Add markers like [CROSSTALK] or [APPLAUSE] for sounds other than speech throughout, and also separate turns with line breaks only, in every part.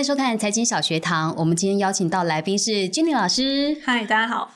欢迎收看财经小学堂。我们今天邀请到来宾是君玲老师。
嗨，大家好。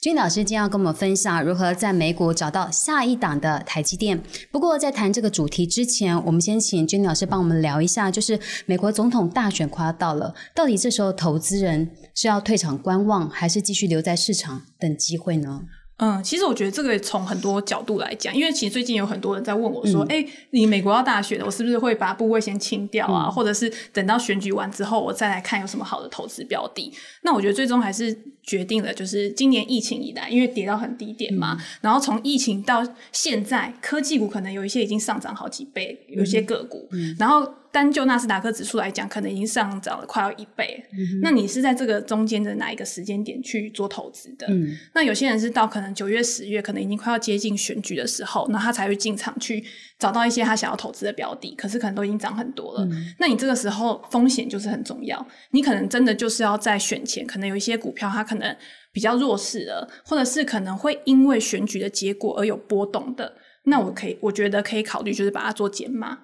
君老师今天要跟我们分享如何在美股找到下一档的台积电。不过在谈这个主题之前，我们先请君老师帮我们聊一下，就是美国总统大选快要到了，到底这时候投资人是要退场观望，还是继续留在市场等机会呢？
嗯，其实我觉得这个从很多角度来讲，因为其实最近有很多人在问我说：“哎，你美国要大选了，我是不是会把部位先清掉啊？或者是等到选举完之后，我再来看有什么好的投资标的？”那我觉得最终还是决定了，就是今年疫情以来，因为跌到很低点嘛，然后从疫情到现在，科技股可能有一些已经上涨好几倍，有些个股，然后。单就纳斯达克指数来讲，可能已经上涨了快要一倍。那你是在这个中间的哪一个时间点去做投资的？那有些人是到可能九月、十月，可能已经快要接近选举的时候，那他才会进场去找到一些他想要投资的标的。可是可能都已经涨很多了。那你这个时候风险就是很重要。你可能真的就是要在选前，可能有一些股票它可能比较弱势了，或者是可能会因为选举的结果而有波动的。那我可以，我觉得可以考虑，就是把它做减码。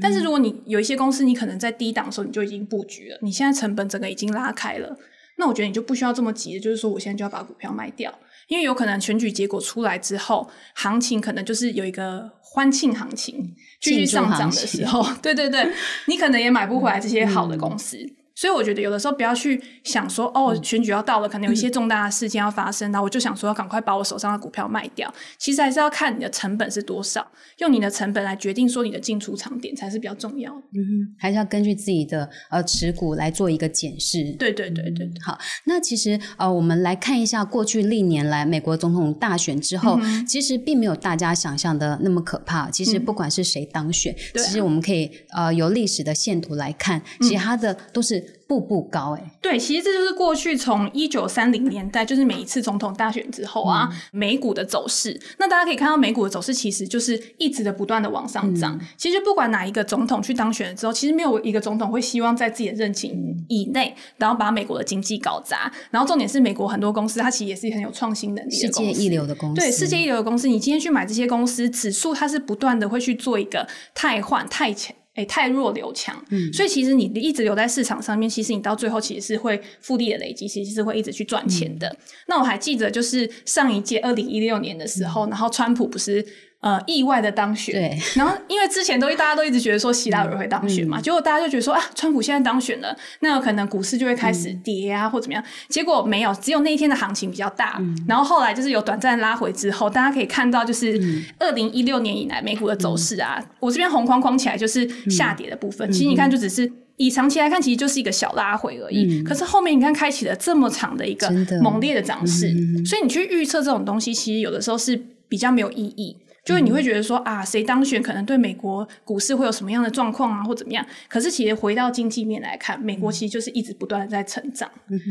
但是如果你有一些公司，你可能在低档的时候你就已经布局了，你现在成本整个已经拉开了，那我觉得你就不需要这么急，就是说我现在就要把股票卖掉，因为有可能选举结果出来之后，行情可能就是有一个欢庆行情继续上涨的时候，[LAUGHS] 对对对，[LAUGHS] 你可能也买不回来这些好的公司。所以我觉得有的时候不要去想说哦，选举要到了，可能有一些重大的事件要发生，那我就想说要赶快把我手上的股票卖掉。其实还是要看你的成本是多少，用你的成本来决定说你的进出场点才是比较重要的。
嗯哼，还是要根据自己的呃持股来做一个检视。
对对对对。
好，那其实呃，我们来看一下过去历年来美国总统大选之后，其实并没有大家想象的那么可怕。其实不管是谁当选，其实我们可以呃由历史的线图来看，其他的都是。步步高哎，
对，其实这就是过去从一九三零年代，就是每一次总统大选之后啊，美股的走势。那大家可以看到，美股的走势其实就是一直的不断的往上涨。其实不管哪一个总统去当选了之后，其实没有一个总统会希望在自己的任期以内，然后把美国的经济搞砸。然后重点是，美国很多公司它其实也是很有创新能力的
世界一流的公司。
对，世界一流的公司，你今天去买这些公司，指数它是不断的会去做一个汰换、汰钱。哎，太弱留强，所以其实你一直留在市场上面，其实你到最后其实是会复利的累积，其实是会一直去赚钱的。那我还记得，就是上一届二零一六年的时候，然后川普不是。呃，意外的当选，
对。
然后因为之前都大家都一直觉得说希拉尔会当选嘛，结果大家就觉得说啊，川普现在当选了，那有可能股市就会开始跌啊，或怎么样？结果没有，只有那一天的行情比较大。然后后来就是有短暂拉回之后，大家可以看到，就是二零一六年以来美股的走势啊，我这边红框框起来就是下跌的部分。其实你看，就只是以长期来看，其实就是一个小拉回而已。可是后面你看，开启了这么长的一个猛烈的涨势，所以你去预测这种东西，其实有的时候是比较没有意义。就是你会觉得说啊，谁当选可能对美国股市会有什么样的状况啊，或怎么样？可是其实回到经济面来看，美国其实就是一直不断的在成长。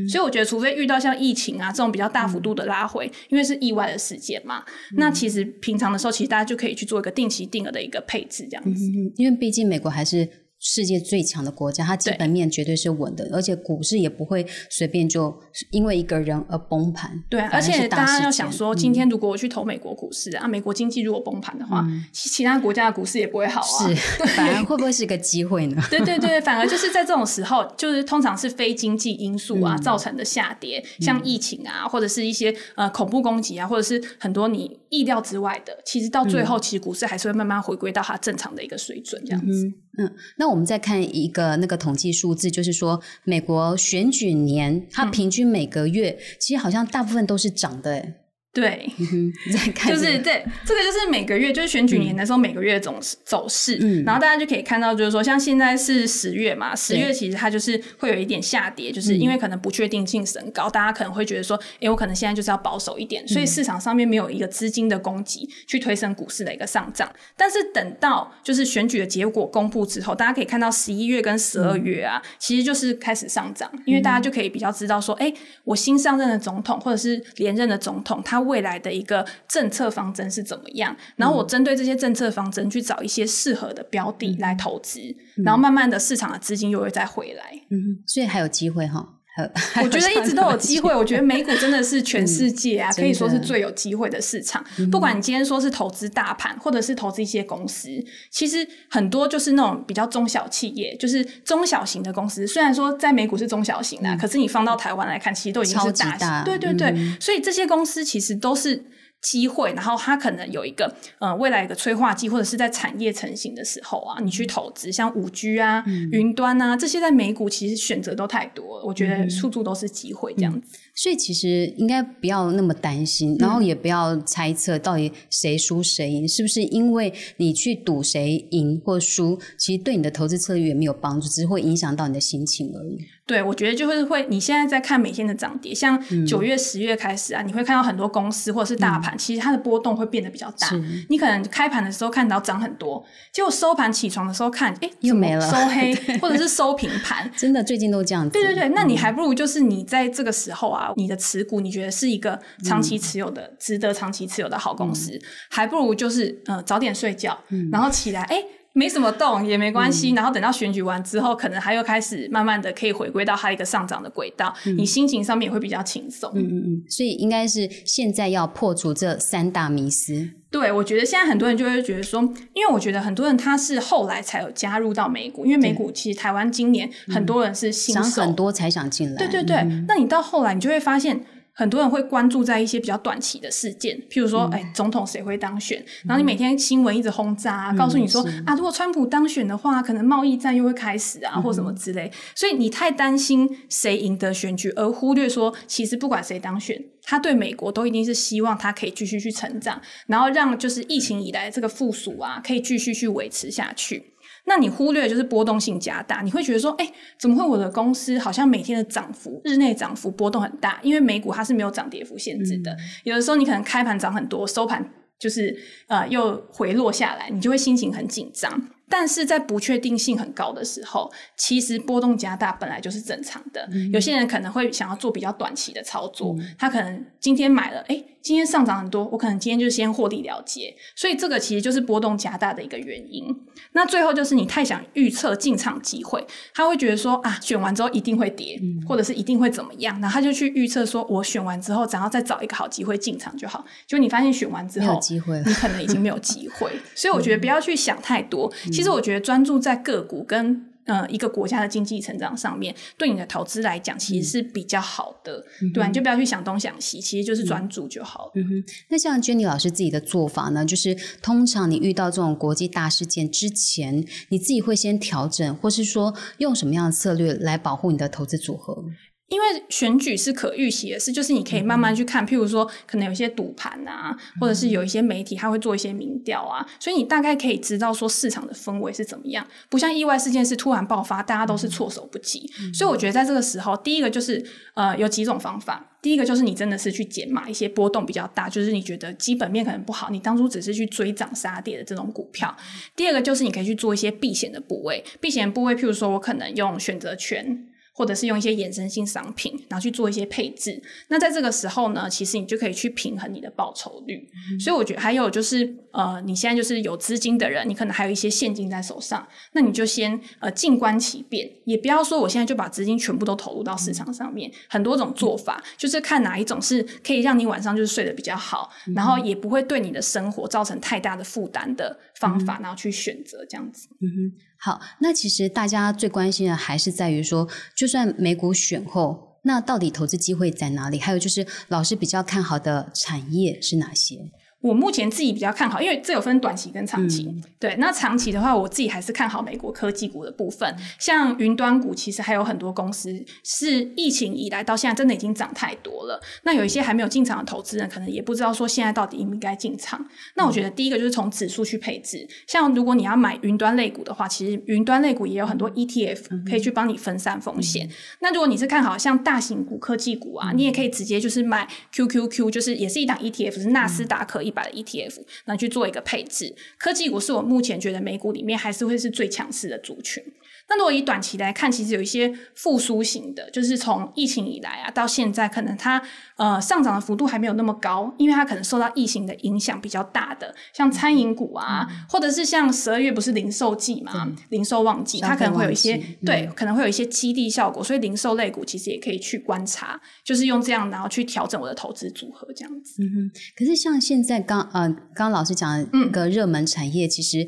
所以我觉得，除非遇到像疫情啊这种比较大幅度的拉回，因为是意外的事件嘛，那其实平常的时候，其实大家就可以去做一个定期定额的一个配置，这样子。
因为毕竟美国还是。世界最强的国家，它基本面绝对是稳的，而且股市也不会随便就因为一个人而崩盘。
对，啊而且大家要想说，今天如果我去投美国股市啊，美国经济如果崩盘的话，其其他国家的股市也不会好啊。
是，[LAUGHS] 反而会不会是一个机会呢？[LAUGHS]
对对对，反而就是在这种时候，就是通常是非经济因素啊造成的下跌，像疫情啊，或者是一些呃恐怖攻击啊，或者是很多你意料之外的，其实到最后，其实股市还是会慢慢回归到它正常的一个水准，这样子。
嗯，那我们再看一个那个统计数字，就是说美国选举年，它平均每个月其实好像大部分都是涨的。
对，[LAUGHS] 就是对这个就是每个月就是选举年的时候每个月总走势，然后大家就可以看到，就是说像现在是十月嘛，十月其实它就是会有一点下跌，就是因为可能不确定性升高，大家可能会觉得说，哎，我可能现在就是要保守一点，所以市场上面没有一个资金的供给去推升股市的一个上涨。但是等到就是选举的结果公布之后，大家可以看到十一月跟十二月啊，其实就是开始上涨，因为大家就可以比较知道说，哎，我新上任的总统或者是连任的总统他。未来的一个政策方针是怎么样？然后我针对这些政策方针去找一些适合的标的来投资，然后慢慢的市场的资金又会再回来。
嗯，所以还有机会哈。[LAUGHS]
我觉得一直都有机会。我觉得美股真的是 [LAUGHS] 全世界啊，可以说是最有机会的市场。不管你今天说是投资大盘，或者是投资一些公司，其实很多就是那种比较中小企业，就是中小型的公司。虽然说在美股是中小型的，可是你放到台湾来看，其实都已经是大型。对对对，所以这些公司其实都是。机会，然后它可能有一个呃未来一个催化剂，或者是在产业成型的时候啊，你去投资，像五 G 啊、云端啊这些，在美股其实选择都太多了，我觉得处处都是机会这样子。
所以其实应该不要那么担心，然后也不要猜测到底谁输谁赢，是不是因为你去赌谁赢或输，其实对你的投资策略也没有帮助，只是会影响到你的心情而已。
对，我觉得就是会，你现在在看每天的涨跌，像九月、十月开始啊，你会看到很多公司或者是大盘，其实它的波动会变得比较大。你可能开盘的时候看到涨很多，结果收盘起床的时候看，哎，
又没了，
收黑 [LAUGHS] 或者是收平盘。
真的，最近都这样子。
对对对，那你还不如就是你在这个时候啊，你的持股你觉得是一个长期持有的、值得长期持有的好公司，还不如就是呃早点睡觉，然后起来，哎。没什么动也没关系，然后等到选举完之后，可能他又开始慢慢的可以回归到它一个上涨的轨道，你心情上面也会比较轻松。
嗯嗯嗯，所以应该是现在要破除这三大迷思。
对，我觉得现在很多人就会觉得说，因为我觉得很多人他是后来才有加入到美股，因为美股其实台湾今年很多人是新手
很多才想进来。
对对对，那你到后来你就会发现。很多人会关注在一些比较短期的事件，譬如说，哎，总统谁会当选？然后你每天新闻一直轰炸，告诉你说啊，如果川普当选的话，可能贸易战又会开始啊，或什么之类。所以你太担心谁赢得选举，而忽略说，其实不管谁当选，他对美国都一定是希望他可以继续去成长，然后让就是疫情以来这个复苏啊，可以继续去维持下去。那你忽略就是波动性加大，你会觉得说，哎，怎么会我的公司好像每天的涨幅、日内涨幅波动很大？因为美股它是没有涨跌幅限制的，有的时候你可能开盘涨很多，收盘就是呃又回落下来，你就会心情很紧张。但是在不确定性很高的时候，其实波动加大本来就是正常的。有些人可能会想要做比较短期的操作，他可能今天买了，哎，今天上涨很多，我可能今天就先获利了结。所以这个其实就是波动加大的一个原因。那最后就是你太想预测进场机会，他会觉得说啊，选完之后一定会跌，或者是一定会怎么样，然后他就去预测说，我选完之后，然后再找一个好机会进场就好。就你发现选完之后，
机会，
你可能已经没有机会。所以我觉得不要去想太多。[LAUGHS] 其实我觉得专注在个股跟呃一个国家的经济成长上面，对你的投资来讲其实是比较好的，对吧？你就不要去想东想西，其实就是专注就好了。
嗯哼。那像 Jenny 老师自己的做法呢？就是通常你遇到这种国际大事件之前，你自己会先调整，或是说用什么样的策略来保护你的投资组合？
因为选举是可预期的事，就是你可以慢慢去看，譬如说可能有一些赌盘啊，或者是有一些媒体他会做一些民调啊，所以你大概可以知道说市场的氛围是怎么样。不像意外事件是突然爆发，大家都是措手不及。所以我觉得在这个时候，第一个就是呃有几种方法。第一个就是你真的是去减码一些波动比较大，就是你觉得基本面可能不好，你当初只是去追涨杀跌的这种股票。第二个就是你可以去做一些避险的部位，避险部位譬如说我可能用选择权。或者是用一些衍生性商品，然后去做一些配置。那在这个时候呢，其实你就可以去平衡你的报酬率。所以我觉得还有就是，呃，你现在就是有资金的人，你可能还有一些现金在手上，那你就先呃静观其变，也不要说我现在就把资金全部都投入到市场上面。很多种做法，就是看哪一种是可以让你晚上就是睡得比较好，然后也不会对你的生活造成太大的负担的方法，然后去选择这样子。
嗯哼。好，那其实大家最关心的还是在于说，就算美股选后，那到底投资机会在哪里？还有就是，老师比较看好的产业是哪些？
我目前自己比较看好，因为这有分短期跟长期。对，那长期的话，我自己还是看好美国科技股的部分，像云端股，其实还有很多公司是疫情以来到现在真的已经涨太多了。那有一些还没有进场的投资人，可能也不知道说现在到底应不应该进场。那我觉得第一个就是从指数去配置，像如果你要买云端类股的话，其实云端类股也有很多 ETF 可以去帮你分散风险。那如果你是看好像大型股科技股啊，你也可以直接就是买 QQQ，就是也是一档 ETF，是纳斯达克一。百的 ETF，那去做一个配置。科技股是我目前觉得美股里面还是会是最强势的族群。那如果以短期来看，其实有一些复苏型的，就是从疫情以来啊到现在，可能它呃上涨的幅度还没有那么高，因为它可能受到疫情的影响比较大的，像餐饮股啊，或者是像十二月不是零售季嘛，零售旺季，它可能会有一些对，可能会有一些激励效果，所以零售类股其实也可以去观察，就是用这样然后去调整我的投资组合这样子。
嗯哼，可是像现在刚呃刚刚老师讲的一个热门产业，其实。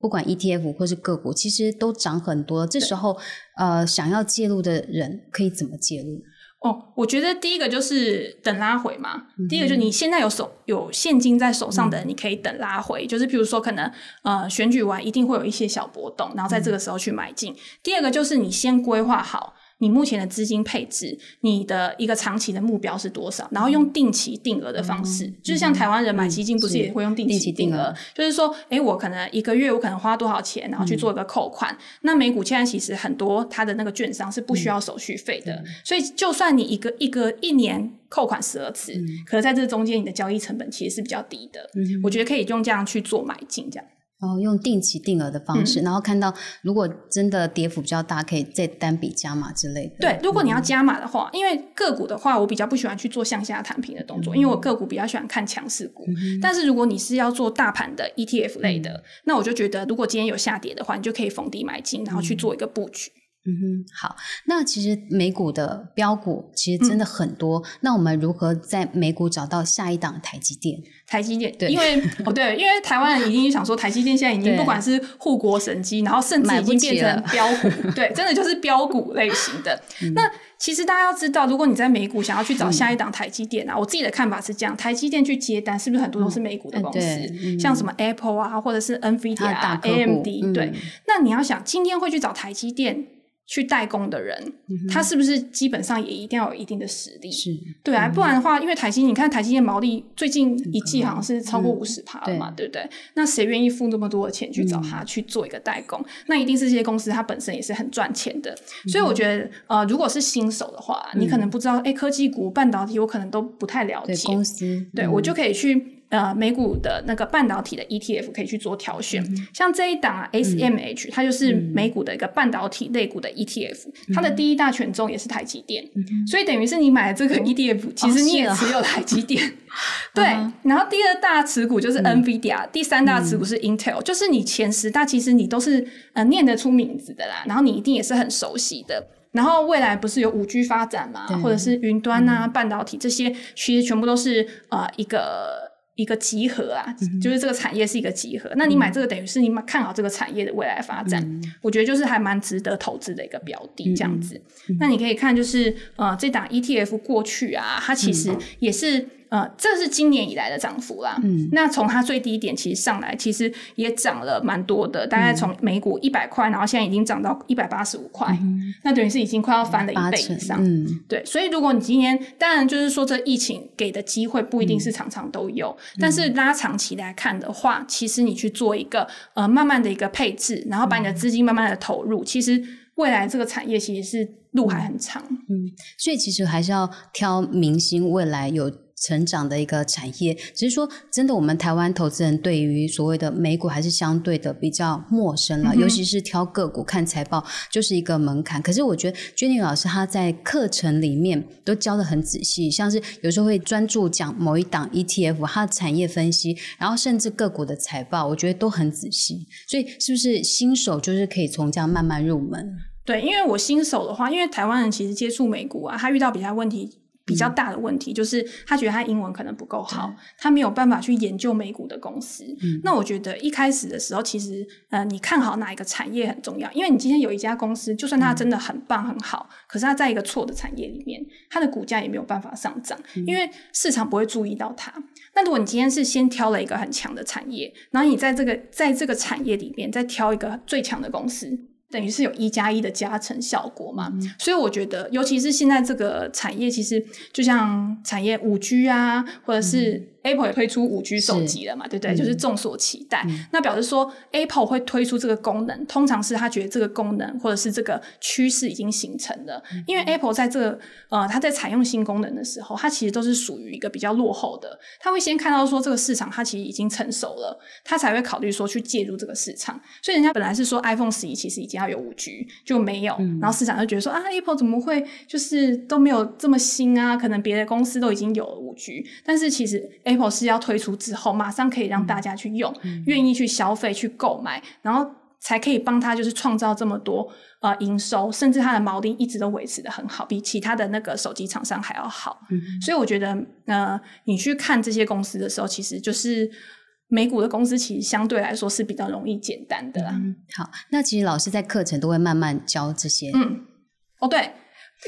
不管 ETF 或是个股，其实都涨很多。这时候，呃，想要介入的人可以怎么介入？
哦，我觉得第一个就是等拉回嘛。第一个就是你现在有手有现金在手上的人，你可以等拉回。就是比如说，可能呃选举完一定会有一些小波动，然后在这个时候去买进。第二个就是你先规划好。你目前的资金配置，你的一个长期的目标是多少？然后用定期定额的方式，就是像台湾人买基金，不是也会用定期定额？就是说，哎，我可能一个月我可能花多少钱，然后去做一个扣款。那美股现在其实很多它的那个券商是不需要手续费的，所以就算你一个一个一年扣款十二次，可是在这中间你的交易成本其实是比较低的。我觉得可以用这样去做买进，这样。
哦，用定期定额的方式，然后看到如果真的跌幅比较大，可以再单笔加码之类的。
对，如果你要加码的话，因为个股的话，我比较不喜欢去做向下弹平的动作，因为我个股比较喜欢看强势股。但是如果你是要做大盘的 ETF 类的，那我就觉得，如果今天有下跌的话，你就可以逢低买进，然后去做一个布局。
嗯哼，好。那其实美股的标股其实真的很多。那我们如何在美股找到下一档台积电？
台积电，对，因为哦对，因为台湾人已经想说，台积电现在已经 [LAUGHS] 不管是护国神机，然后甚至已经变成标股，对，真的就是标股类型的。[LAUGHS] 那其实大家要知道，如果你在美股想要去找下一档台积电啊，我自己的看法是这样：台积电去接单，是不是很多都是美股的公司？像什么 Apple 啊，或者是 NVIDIA 啊、AMD，对。那你要想，今天会去找台积电？去代工的人，他是不是基本上也一定要有一定的实力？
是
对啊，不然的话，因为台积，你看台积电毛利最近一季好像是超过五十趴了嘛，对不对？那谁愿意付那么多的钱去找他去做一个代工？那一定是这些公司它本身也是很赚钱的。所以我觉得，呃，如果是新手的话，你可能不知道，哎，科技股、半导体，我可能都不太了解
公司，
对我就可以去。呃，美股的那个半导体的 ETF 可以去做挑选，像这一档啊，SMH，它就是美股的一个半导体类股的 ETF，它的第一大权重也是台积电，所以等于是你买了这个 ETF，其实你也持有台积电。[LAUGHS] 对，然后第二大持股就是 NVIDIA，第三大持股是 Intel，就是你前十大其实你都是呃念得出名字的啦，然后你一定也是很熟悉的。然后未来不是有五 G 发展嘛，或者是云端啊、半导体这些，其实全部都是呃一个。一个集合啊，就是这个产业是一个集合。那你买这个等于是你看好这个产业的未来发展，我觉得就是还蛮值得投资的一个标的这样子。那你可以看就是呃，这档 ETF 过去啊，它其实也是。呃，这是今年以来的涨幅啦。嗯，那从它最低点其实上来，其实也涨了蛮多的，大概从每股一百块，然后现在已经涨到一百八十五块，那等于是已经快要翻了一倍以上。嗯，对，所以如果你今天，当然就是说这疫情给的机会不一定是常常都有，但是拉长期来看的话，其实你去做一个呃慢慢的一个配置，然后把你的资金慢慢的投入，其实未来这个产业其实是路还很长。
嗯，所以其实还是要挑明星，未来有。成长的一个产业，只是说真的，我们台湾投资人对于所谓的美股还是相对的比较陌生了，尤其是挑个股看财报就是一个门槛。可是我觉得 Jenny 老师他在课程里面都教的很仔细，像是有时候会专注讲某一档 ETF 它的产业分析，然后甚至个股的财报，我觉得都很仔细。所以是不是新手就是可以从这样慢慢入门？
对，因为我新手的话，因为台湾人其实接触美股啊，他遇到比较问题。比较大的问题就是他觉得他英文可能不够好，他没有办法去研究美股的公司。那我觉得一开始的时候，其实呃，你看好哪一个产业很重要，因为你今天有一家公司，就算它真的很棒很好，可是它在一个错的产业里面，它的股价也没有办法上涨，因为市场不会注意到它。那如果你今天是先挑了一个很强的产业，然后你在这个在这个产业里面再挑一个最强的公司。等于是有一加一的加成效果嘛，所以我觉得，尤其是现在这个产业，其实就像产业五 G 啊，或者是 Apple 也推出五 G 手机了嘛，对不对？就是众所期待。那表示说 Apple 会推出这个功能，通常是他觉得这个功能或者是这个趋势已经形成了。因为 Apple 在这个呃，它在采用新功能的时候，它其实都是属于一个比较落后的。他会先看到说这个市场它其实已经成熟了，他才会考虑说去介入这个市场。所以人家本来是说 iPhone 十一其实已经要有五 G，就没有。然后市场就觉得说啊，Apple 怎么会就是都没有这么新啊？可能别的公司都已经有了五 G，但是其实 Apple 是要推出之后，马上可以让大家去用，愿意去消费、去购买，然后才可以帮他就是创造这么多呃营收，甚至它的毛利一直都维持的很好，比其他的那个手机厂商还要好。所以我觉得呃，你去看这些公司的时候，其实就是美股的公司，其实相对来说是比较容易简单的啦。
好，那其实老师在课程都会慢慢教这些。
嗯，哦对。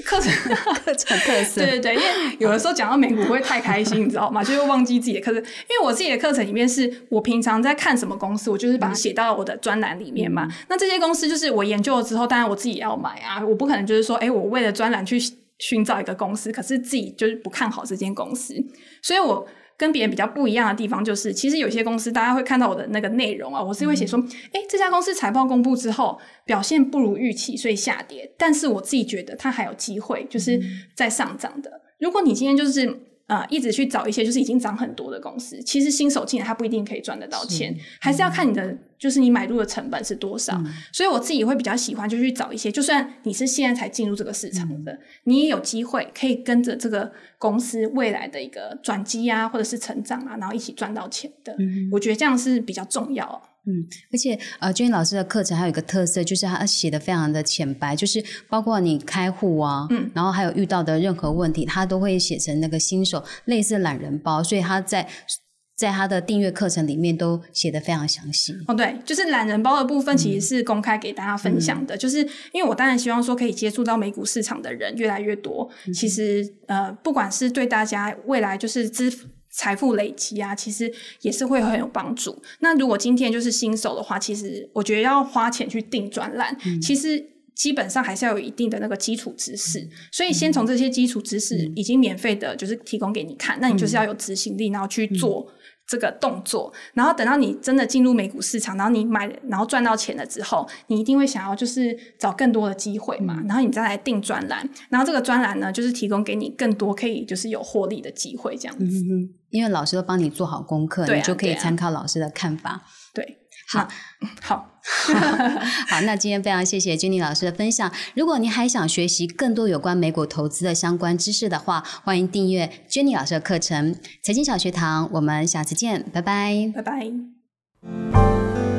课程 [LAUGHS]
课程特色，
对对对，因为有的时候讲到美股会太开心，你知道吗？就会忘记自己的课程。因为我自己的课程里面是我平常在看什么公司，我就是把它写到我的专栏里面嘛。那这些公司就是我研究了之后，当然我自己也要买啊。我不可能就是说，哎，我为了专栏去寻找一个公司，可是自己就是不看好这间公司，所以我。跟别人比较不一样的地方就是，其实有些公司大家会看到我的那个内容啊，我是会写说，哎，这家公司财报公布之后表现不如预期，所以下跌。但是我自己觉得它还有机会，就是在上涨的。如果你今天就是。呃，一直去找一些就是已经涨很多的公司，其实新手进来他不一定可以赚得到钱，还是要看你的就是你买入的成本是多少。所以我自己会比较喜欢就去找一些，就算你是现在才进入这个市场的，你也有机会可以跟着这个公司未来的一个转机啊，或者是成长啊，然后一起赚到钱的。我觉得这样是比较重要。
嗯，而且呃，君老师的课程还有一个特色，就是他写的非常的浅白，就是包括你开户啊，嗯，然后还有遇到的任何问题，他都会写成那个新手类似懒人包，所以他在在他的订阅课程里面都写的非常详细。
哦，对，就是懒人包的部分其实是公开给大家分享的，就是因为我当然希望说可以接触到美股市场的人越来越多，其实呃，不管是对大家未来就是资。财富累积啊，其实也是会很有帮助。那如果今天就是新手的话，其实我觉得要花钱去订专栏，其实基本上还是要有一定的那个基础知识。所以先从这些基础知识已经免费的，就是提供给你看，那你就是要有执行力，然后去做。这个动作，然后等到你真的进入美股市场，然后你买，然后赚到钱了之后，你一定会想要就是找更多的机会嘛，然后你再来定专栏，然后这个专栏呢，就是提供给你更多可以就是有获利的机会这样子。
因为老师都帮你做好功课，你就可以参考老师的看法。
对。
好，
好，[LAUGHS]
好，那今天非常谢谢 Jenny 老师的分享。如果您还想学习更多有关美股投资的相关知识的话，欢迎订阅 Jenny 老师的课程《财经小学堂》。我们下次见，拜拜，
拜拜。